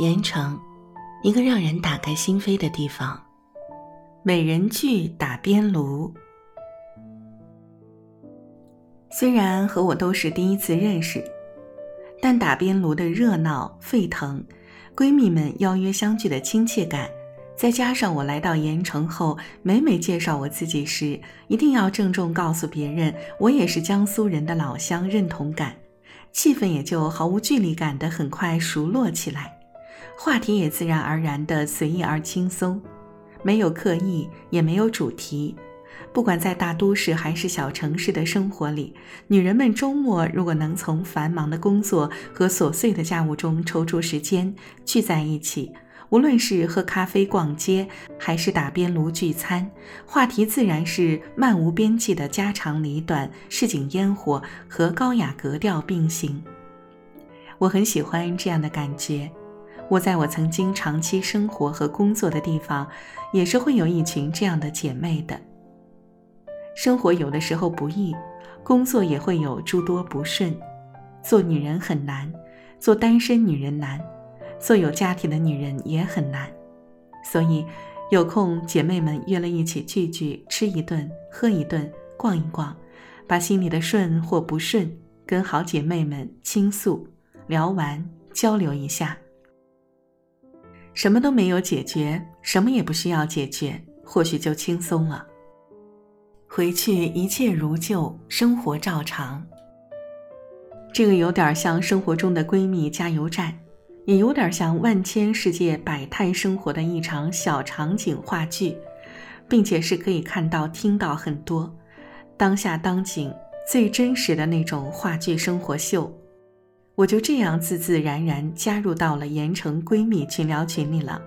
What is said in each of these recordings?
盐城，一个让人打开心扉的地方。美人剧打边炉。虽然和我都是第一次认识，但打边炉的热闹沸腾，闺蜜们邀约相聚的亲切感，再加上我来到盐城后，每每介绍我自己时，一定要郑重告诉别人我也是江苏人的老乡，认同感，气氛也就毫无距离感的很快熟络起来，话题也自然而然的随意而轻松，没有刻意，也没有主题。不管在大都市还是小城市的生活里，女人们周末如果能从繁忙的工作和琐碎的家务中抽出时间聚在一起，无论是喝咖啡、逛街，还是打边炉聚餐，话题自然是漫无边际的家长里短、市井烟火和高雅格调并行。我很喜欢这样的感觉。我在我曾经长期生活和工作的地方，也是会有一群这样的姐妹的。生活有的时候不易，工作也会有诸多不顺。做女人很难，做单身女人难，做有家庭的女人也很难。所以，有空姐妹们约了一起聚聚，吃一顿，喝一顿，逛一逛，把心里的顺或不顺跟好姐妹们倾诉，聊完交流一下。什么都没有解决，什么也不需要解决，或许就轻松了。回去一切如旧，生活照常。这个有点像生活中的闺蜜加油站，也有点像万千世界百态生活的一场小场景话剧，并且是可以看到、听到很多当下当景最真实的那种话剧生活秀。我就这样自自然然加入到了盐城闺蜜群聊群里了。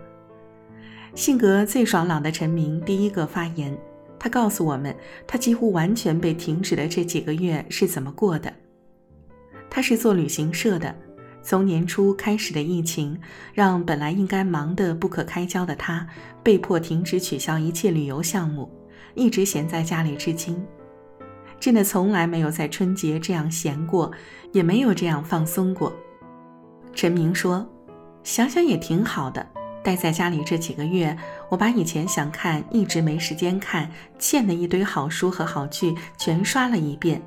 性格最爽朗的陈明第一个发言。他告诉我们，他几乎完全被停止的这几个月是怎么过的。他是做旅行社的，从年初开始的疫情，让本来应该忙得不可开交的他，被迫停止取消一切旅游项目，一直闲在家里至今。真的从来没有在春节这样闲过，也没有这样放松过。陈明说：“想想也挺好的。”待在家里这几个月，我把以前想看一直没时间看、欠的一堆好书和好剧全刷了一遍。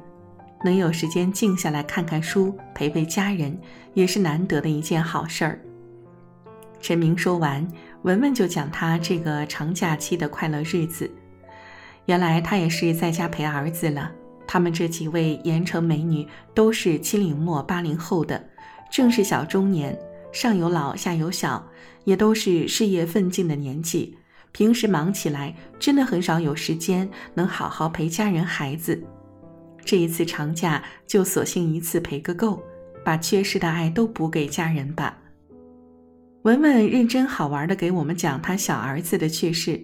能有时间静下来看看书、陪陪家人，也是难得的一件好事儿。陈明说完，文文就讲他这个长假期的快乐日子。原来他也是在家陪儿子了。他们这几位盐城美女都是七零末八零后的，正是小中年。上有老下有小，也都是事业奋进的年纪，平时忙起来真的很少有时间能好好陪家人孩子。这一次长假就索性一次陪个够，把缺失的爱都补给家人吧。文文认真好玩的给我们讲他小儿子的趣事。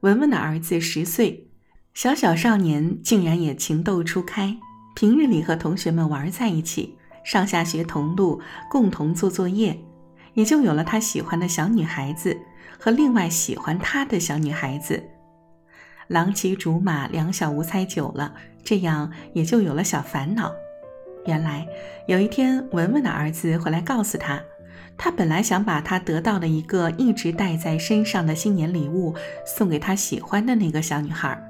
文文的儿子十岁，小小少年竟然也情窦初开，平日里和同学们玩在一起。上下学同路，共同做作业，也就有了他喜欢的小女孩子和另外喜欢他的小女孩子。郎骑竹马，两小无猜久了，这样也就有了小烦恼。原来有一天，文文的儿子回来告诉他，他本来想把他得到的一个一直带在身上的新年礼物送给他喜欢的那个小女孩。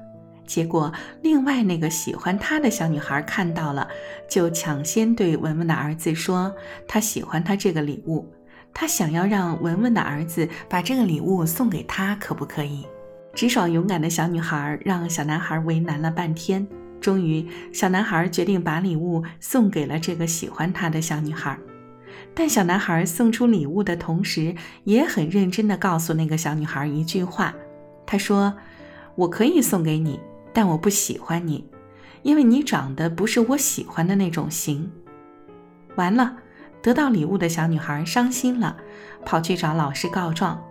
结果，另外那个喜欢他的小女孩看到了，就抢先对文文的儿子说：“她喜欢他这个礼物，她想要让文文的儿子把这个礼物送给她，可不可以？”直爽勇敢的小女孩让小男孩为难了半天，终于，小男孩决定把礼物送给了这个喜欢他的小女孩。但小男孩送出礼物的同时，也很认真地告诉那个小女孩一句话：“他说，我可以送给你。”但我不喜欢你，因为你长得不是我喜欢的那种型。完了，得到礼物的小女孩伤心了，跑去找老师告状。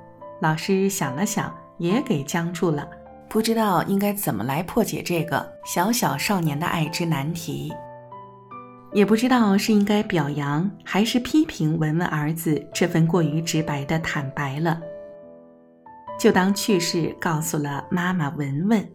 老师想了想，也给僵住了，不知道应该怎么来破解这个小小少年的爱之难题，也不知道是应该表扬还是批评文文儿子这份过于直白的坦白了，就当趣事告诉了妈妈文文。